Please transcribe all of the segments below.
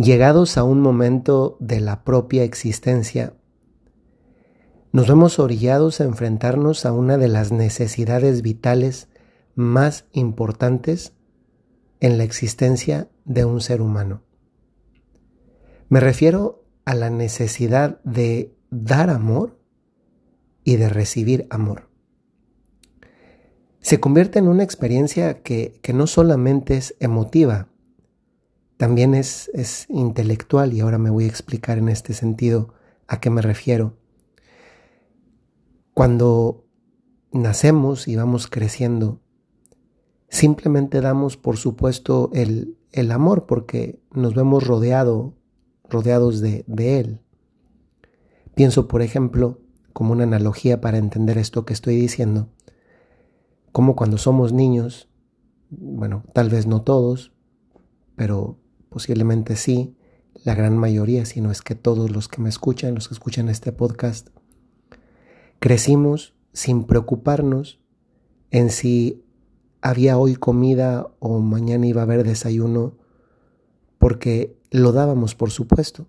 llegados a un momento de la propia existencia, nos vemos orillados a enfrentarnos a una de las necesidades vitales más importantes en la existencia de un ser humano. Me refiero a la necesidad de dar amor y de recibir amor. Se convierte en una experiencia que, que no solamente es emotiva, también es, es intelectual y ahora me voy a explicar en este sentido a qué me refiero. Cuando nacemos y vamos creciendo, simplemente damos por supuesto el, el amor porque nos vemos rodeado, rodeados de, de él. Pienso, por ejemplo, como una analogía para entender esto que estoy diciendo, como cuando somos niños, bueno, tal vez no todos, pero posiblemente sí, la gran mayoría, si no es que todos los que me escuchan, los que escuchan este podcast, crecimos sin preocuparnos en si había hoy comida o mañana iba a haber desayuno, porque lo dábamos por supuesto.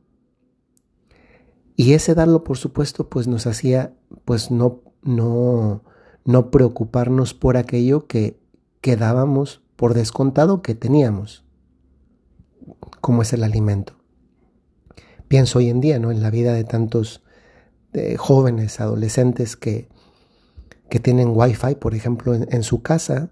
Y ese darlo por supuesto pues nos hacía pues no, no, no preocuparnos por aquello que, que dábamos por descontado que teníamos como es el alimento. Pienso hoy en día ¿no? en la vida de tantos jóvenes, adolescentes que, que tienen wifi, por ejemplo, en, en, su casa.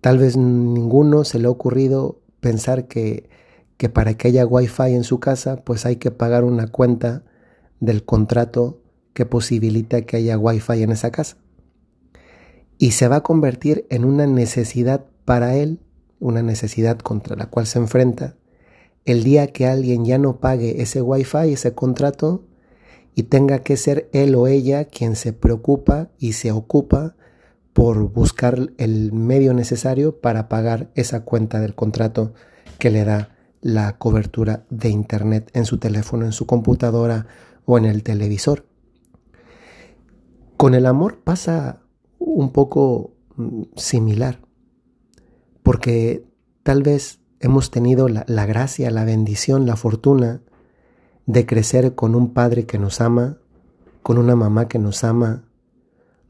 Tal vez ninguno se le ha ocurrido pensar que, que para que haya wifi en su casa, pues hay que pagar una cuenta del contrato que posibilita que haya wifi en esa casa. Y se va a convertir en una necesidad para él, una necesidad contra la cual se enfrenta, el día que alguien ya no pague ese wifi, ese contrato, y tenga que ser él o ella quien se preocupa y se ocupa por buscar el medio necesario para pagar esa cuenta del contrato que le da la cobertura de Internet en su teléfono, en su computadora o en el televisor. Con el amor pasa un poco mm, similar, porque tal vez hemos tenido la, gracia, la bendición, la fortuna de crecer con un padre que nos ama, con una mamá que nos ama,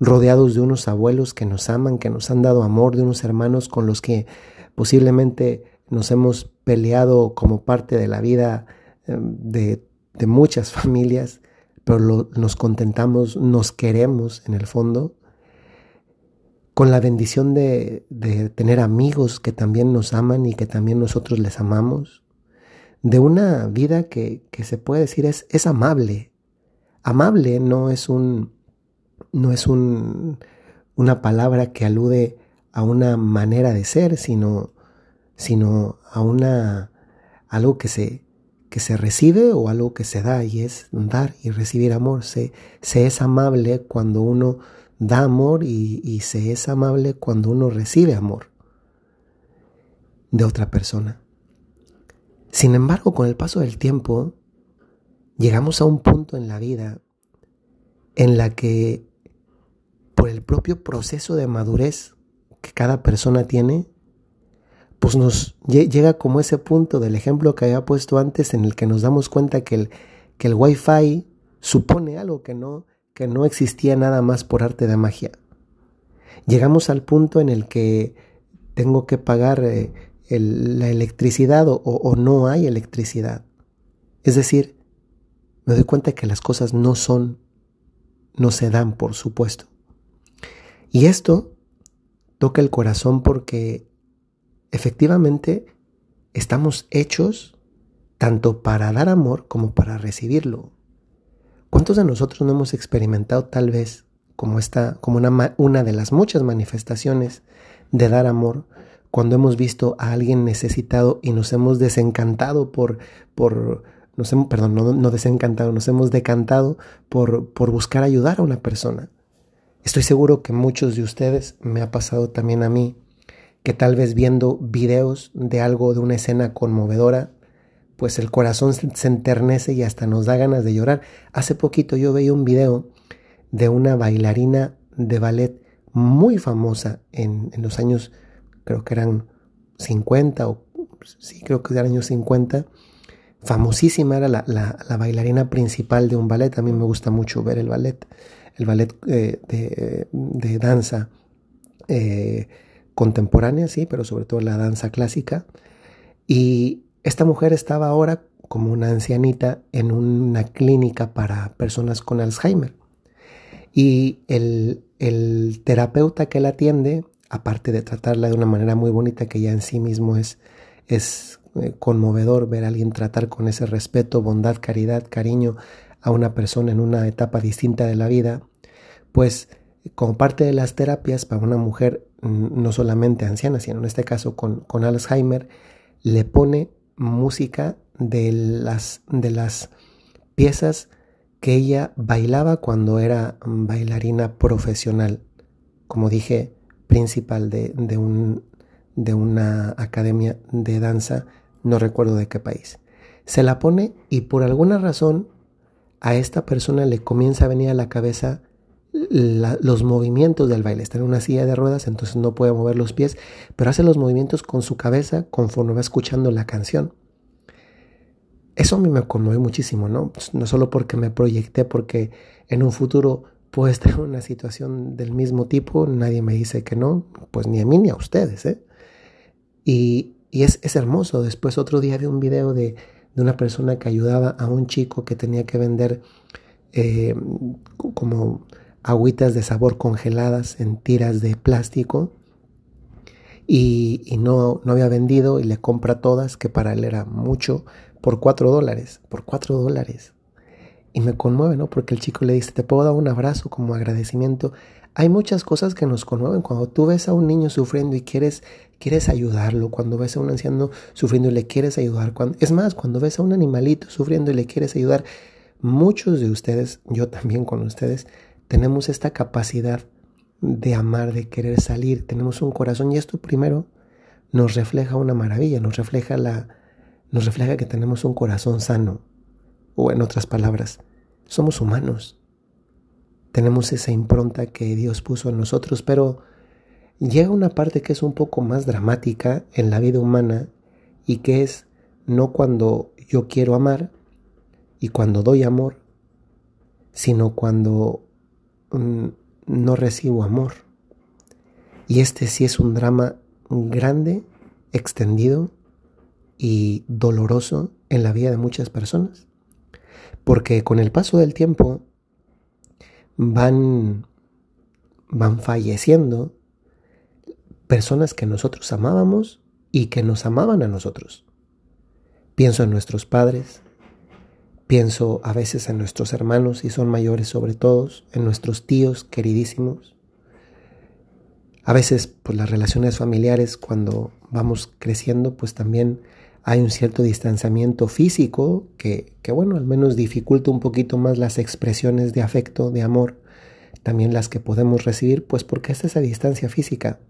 rodeados de unos abuelos que nos aman, que nos han dado amor, de unos hermanos con los que posiblemente nos hemos peleado como parte de la vida em, de, muchas familias, pero nos contentamos, nos queremos en el fondo con la bendición de, tener amigos que también nos aman y que también nosotros les amamos, de una vida que, se puede decir es, amable. Amable no es un no es un, una palabra que alude a una manera de ser, sino, sino a una algo que se, que se recibe o algo que se da, y es dar y recibir amor. Se, se es amable cuando uno da amor y, se es amable cuando uno recibe amor de otra persona. Sin embargo, con el paso del tiempo, llegamos a un punto en la vida en la que por el propio proceso de madurez que cada persona tiene, pues nos llega como ese punto del ejemplo que había puesto antes en el que nos damos cuenta que el, que el wifi supone algo que no que no existía nada más por arte de magia. Llegamos al punto en el que tengo que pagar eh, la electricidad o, o no hay electricidad. Es decir, me doy cuenta que las cosas no son, no se dan, por supuesto. Y esto toca el corazón porque efectivamente estamos hechos tanto para dar amor como para recibirlo. ¿Cuántos de nosotros no hemos experimentado tal vez como esta, como una, una de las muchas manifestaciones de dar amor, cuando hemos visto a alguien necesitado y nos hemos desencantado por, por nos hemos, perdón, no, no desencantado, nos hemos decantado por, por buscar ayudar a una persona. Estoy seguro que muchos de ustedes, me ha pasado también a mí, que tal vez viendo videos de algo, de una escena conmovedora, pues el corazón se enternece y hasta nos da ganas de llorar. Hace poquito yo veía un video de una bailarina de ballet muy famosa en, los años, creo que eran 50 o sí, creo que eran años 50, famosísima, era la, bailarina principal de un ballet. A mí me gusta mucho ver el ballet, el ballet eh, de, danza eh, contemporánea, sí, pero sobre todo la danza clásica. Y esta mujer estaba ahora como una ancianita en una clínica para personas con Alzheimer. Y el, el terapeuta que la atiende, aparte de tratarla de una manera muy bonita, que ya en sí mismo es, es eh, conmovedor ver a alguien tratar con ese respeto, bondad, caridad, cariño a una persona en una etapa distinta de la vida, pues como parte de las terapias para una mujer no solamente anciana, sino en este caso con, con Alzheimer, le pone música de las, de las piezas que ella bailaba cuando era bailarina profesional, como dije, principal de, de, un, de una academia de danza no recuerdo de qué país. Se la pone y por alguna razón a esta persona le comienza a venir a la cabeza los movimientos del baile. Está en una silla de ruedas, entonces no puede mover los pies, pero hace los movimientos con su cabeza conforme va escuchando la canción. Eso a mí me conmueve muchísimo, ¿no? No solo porque me proyecté, porque en un futuro puedo estar en una situación del mismo tipo, nadie me dice que no, pues ni a mí ni a ustedes, ¿eh? Y, y es, hermoso. Después otro día vi un video de, una persona que ayudaba a un chico que tenía que vender eh, como agüitas de sabor congeladas en tiras de plástico y, no, no, había vendido y le compra todas, que para él era mucho, por cuatro dólares, por cuatro dólares. Y me conmueve, ¿no? Porque el chico le dice, te puedo dar un abrazo como agradecimiento. Hay muchas cosas que nos conmueven cuando tú ves a un niño sufriendo y quieres quieres ayudarlo, cuando ves a un anciano sufriendo y le quieres ayudar, cuando, es más, cuando ves a un animalito sufriendo y le quieres ayudar, muchos de ustedes, yo también con ustedes, tenemos esta capacidad de amar, de querer salir, tenemos un corazón y esto primero nos refleja una maravilla, nos refleja la nos refleja que tenemos un corazón sano o en otras palabras, somos humanos. Tenemos esa impronta que Dios puso en nosotros, pero llega una parte que es un poco más dramática en la vida humana y que es no cuando yo quiero amar y cuando doy amor, sino cuando no recibo amor. Y este sí es un drama grande, extendido y doloroso en la vida de muchas personas. Porque con el paso del tiempo van, van falleciendo personas que nosotros amábamos y que nos amaban a nosotros. Pienso en nuestros padres, pienso a veces en nuestros hermanos, y son mayores sobre todos, en nuestros tíos queridísimos. A veces, pues las relaciones familiares, cuando vamos creciendo, pues también hay un cierto distanciamiento físico que, que, bueno, al menos dificulta un poquito más las expresiones de afecto, de amor, también las que podemos recibir, pues porque es esa distancia física.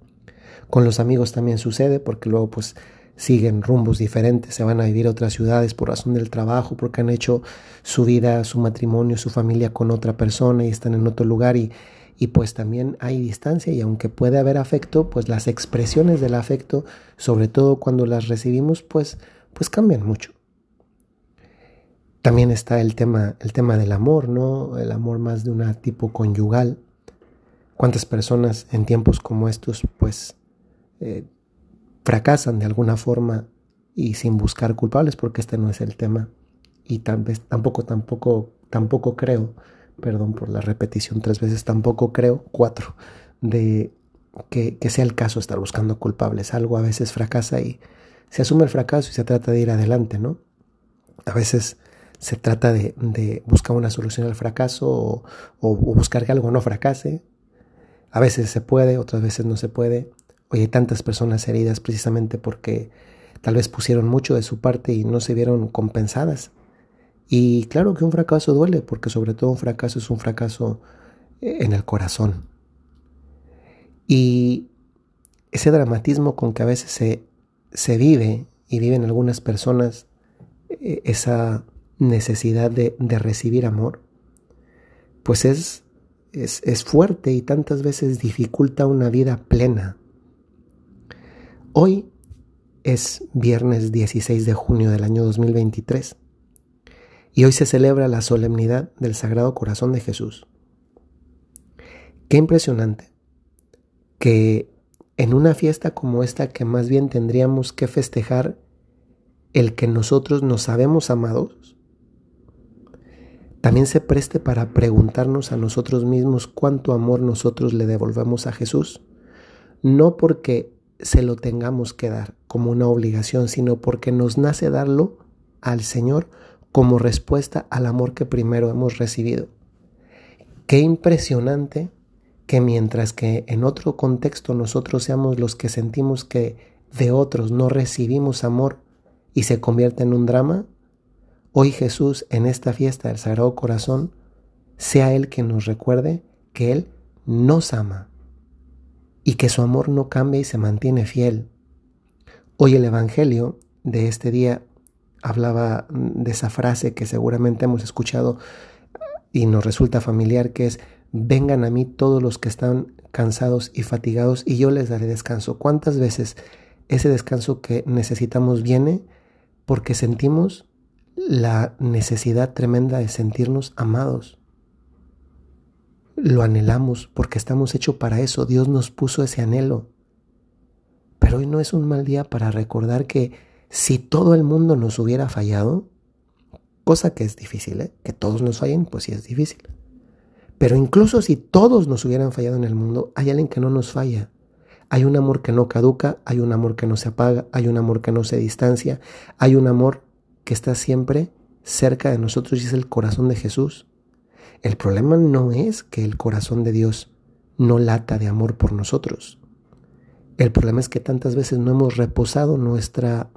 Con los amigos también sucede porque luego pues siguen rumbos diferentes, se van a vivir a otras ciudades por razón del trabajo, porque han hecho su vida, su matrimonio, su familia con otra persona y están en otro lugar y, y pues también hay distancia y aunque puede haber afecto, pues las expresiones del afecto, sobre todo cuando las recibimos, pues, pues cambian mucho. También está el tema, el tema del amor, ¿no? El amor más de una tipo conyugal. ¿Cuántas personas en tiempos como estos, pues, eh, fracasan de alguna forma y sin buscar culpables, porque este no es el tema. Y tampoco, tampoco, tampoco creo, perdón por la repetición tres veces, tampoco creo, cuatro, de que, sea el caso estar buscando culpables. Algo a veces fracasa y se asume el fracaso y se trata de ir adelante, ¿no? A veces se trata de, buscar una solución al fracaso o, o, buscar que algo no fracase. A veces se puede, otras veces no se puede. Hoy hay tantas personas heridas precisamente porque tal vez pusieron mucho de su parte y no se vieron compensadas. Y claro que un fracaso duele, porque sobre todo un fracaso es un fracaso eh, en el corazón. Y ese dramatismo con que a veces se, se vive y viven algunas personas eh, esa necesidad de, de recibir amor, pues es, es, es fuerte y tantas veces dificulta una vida plena Hoy es viernes 16 de junio del año 2023 Y hoy se celebra la solemnidad del Sagrado Corazón de Jesús. Qué impresionante que en una fiesta como esta que más bien tendríamos que festejar el que nosotros nos sabemos amados, también se preste para preguntarnos a nosotros mismos cuánto amor nosotros le devolvemos a Jesús, no porque se lo tengamos que dar como una obligación, sino porque nos nace darlo al Señor como respuesta al amor que primero hemos recibido. Qué impresionante que mientras que en otro contexto nosotros seamos los que sentimos que de otros no recibimos amor y se convierte en un drama, hoy Jesús en esta fiesta del Sagrado Corazón sea Él quien nos recuerde que Él nos ama y que su amor no cambia y se mantiene fiel. Hoy el Evangelio de este día hablaba de esa frase que seguramente hemos escuchado y nos resulta familiar, que es, vengan a mí todos los que están cansados y fatigados y yo les daré descanso. ¿Cuántas veces ese descanso que necesitamos viene porque sentimos la necesidad tremenda de sentirnos amados? Lo anhelamos porque estamos hechos para eso. Dios nos puso ese anhelo. Pero hoy no es un mal día para recordar que si todo el mundo nos hubiera fallado, cosa que es difícil, ¿eh? que todos nos fallen, pues sí es difícil. Pero incluso si todos nos hubieran fallado en el mundo, hay alguien que no nos falla. Hay un amor que no caduca, hay un amor que no se apaga, hay un amor que no se distancia, hay un amor que está siempre cerca de nosotros y es el corazón de Jesús. El problema no es que el corazón de Dios no lata de amor por nosotros. El problema es que tantas veces no hemos reposado nuestra,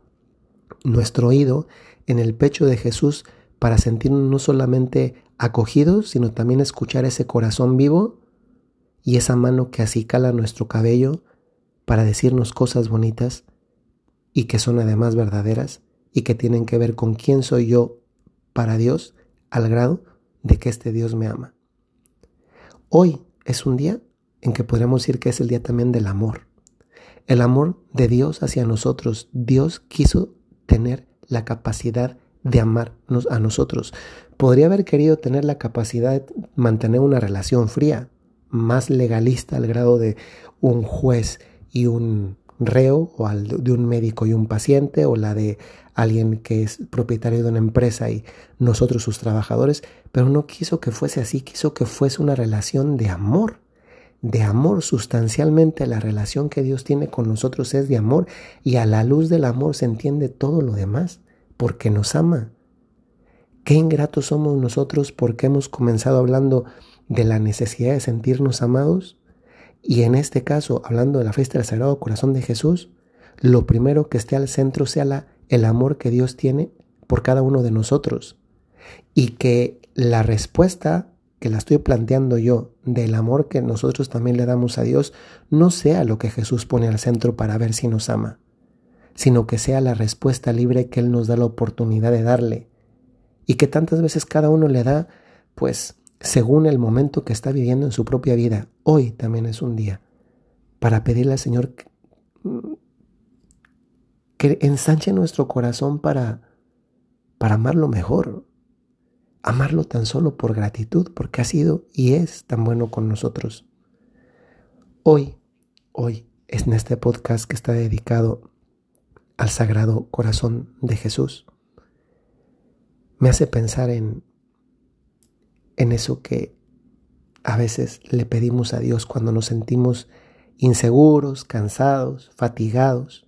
nuestro oído en el pecho de Jesús para sentirnos no solamente acogidos, sino también escuchar ese corazón vivo y esa mano que acicala nuestro cabello para decirnos cosas bonitas y que son además verdaderas y que tienen que ver con quién soy yo para Dios al grado de que este Dios me ama. Hoy es un día en que podríamos decir que es el día también del amor. El amor de Dios hacia nosotros. Dios quiso tener la capacidad de amarnos a nosotros. Podría haber querido tener la capacidad de mantener una relación fría, más legalista al grado de un juez y un reo o de un médico y un paciente o la de alguien que es propietario de una empresa y nosotros sus trabajadores, pero no quiso que fuese así, quiso que fuese una relación de amor, de amor sustancialmente la relación que Dios tiene con nosotros es de amor y a la luz del amor se entiende todo lo demás, porque nos ama. Qué ingratos somos nosotros porque hemos comenzado hablando de la necesidad de sentirnos amados y en este caso, hablando de la fiesta del Sagrado Corazón de Jesús, lo primero que esté al centro sea la, el amor que Dios tiene por cada uno de nosotros. Y que la respuesta que la estoy planteando yo del amor que nosotros también le damos a Dios no sea lo que Jesús pone al centro para ver si nos ama, sino que sea la respuesta libre que Él nos da la oportunidad de darle. Y que tantas veces cada uno le da, pues, según el momento que está viviendo en su propia vida. Hoy también es un día para pedirle al Señor que ensanche nuestro corazón para, para amarlo mejor, amarlo tan solo por gratitud, porque ha sido y es tan bueno con nosotros. Hoy, hoy, es en este podcast que está dedicado al Sagrado Corazón de Jesús. Me hace pensar en en eso que a veces le pedimos a Dios cuando nos sentimos inseguros, cansados, fatigados,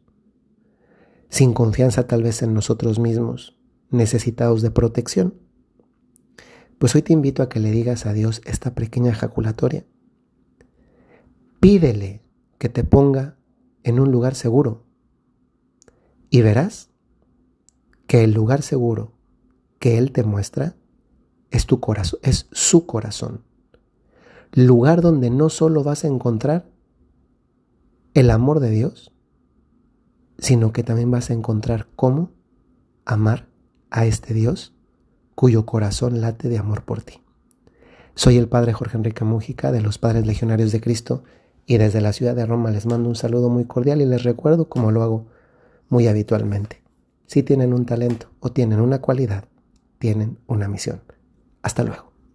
sin confianza tal vez en nosotros mismos, necesitados de protección. Pues hoy te invito a que le digas a Dios esta pequeña ejaculatoria. Pídele que te ponga en un lugar seguro y verás que el lugar seguro que Él te muestra es tu corazón, es su corazón. Lugar donde no solo vas a encontrar el amor de Dios, sino que también vas a encontrar cómo amar a este Dios cuyo corazón late de amor por ti. Soy el Padre Jorge Enrique Mújica de los Padres Legionarios de Cristo y desde la ciudad de Roma les mando un saludo muy cordial y les recuerdo como lo hago muy habitualmente. Si tienen un talento o tienen una cualidad, tienen una misión. Hasta luego.